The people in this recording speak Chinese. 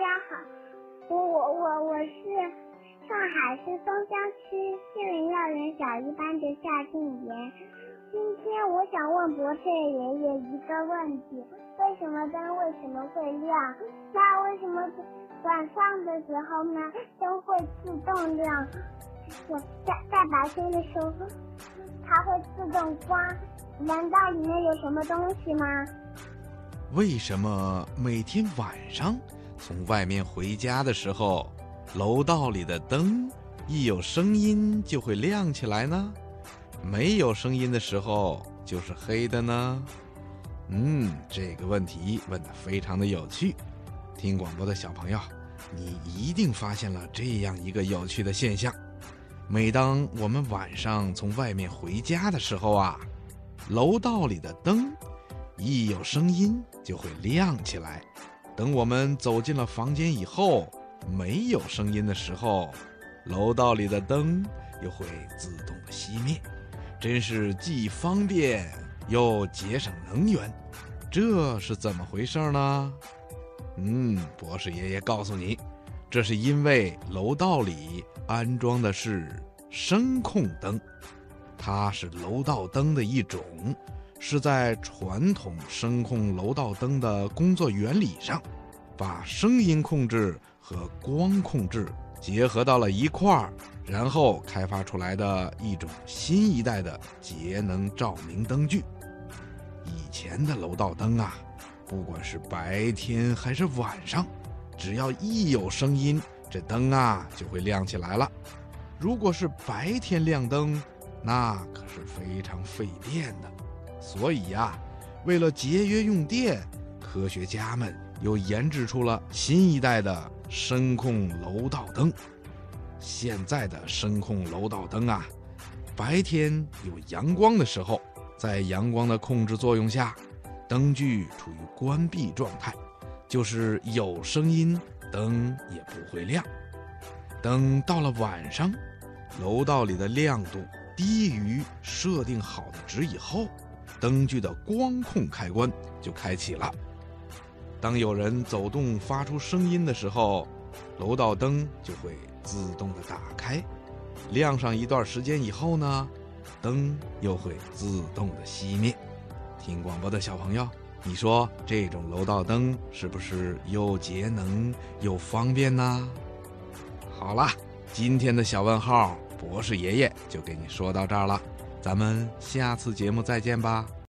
大家好，我我我我是上海市松江区杏林幼儿园小一班的夏静妍。今天我想问博士爷爷一个问题：为什么灯为什么会亮？那为什么晚上的时候呢，灯会自动亮？在在白天的时候，它会自动关？难道里面有什么东西吗？为什么每天晚上从外面回家的时候，楼道里的灯一有声音就会亮起来呢？没有声音的时候就是黑的呢？嗯，这个问题问得非常的有趣。听广播的小朋友，你一定发现了这样一个有趣的现象：每当我们晚上从外面回家的时候啊，楼道里的灯一有声音就会亮起来。等我们走进了房间以后，没有声音的时候，楼道里的灯又会自动的熄灭。真是既方便又节省能源，这是怎么回事呢？嗯，博士爷爷告诉你，这是因为楼道里安装的是声控灯，它是楼道灯的一种，是在传统声控楼道灯的工作原理上，把声音控制和光控制结合到了一块儿。然后开发出来的一种新一代的节能照明灯具。以前的楼道灯啊，不管是白天还是晚上，只要一有声音，这灯啊就会亮起来了。如果是白天亮灯，那可是非常费电的。所以呀，为了节约用电，科学家们又研制出了新一代的声控楼道灯。现在的声控楼道灯啊，白天有阳光的时候，在阳光的控制作用下，灯具处于关闭状态，就是有声音，灯也不会亮。等到了晚上，楼道里的亮度低于设定好的值以后，灯具的光控开关就开启了。当有人走动发出声音的时候，楼道灯就会。自动的打开，亮上一段时间以后呢，灯又会自动的熄灭。听广播的小朋友，你说这种楼道灯是不是又节能又方便呢？好了，今天的小问号，博士爷爷就给你说到这儿了，咱们下次节目再见吧。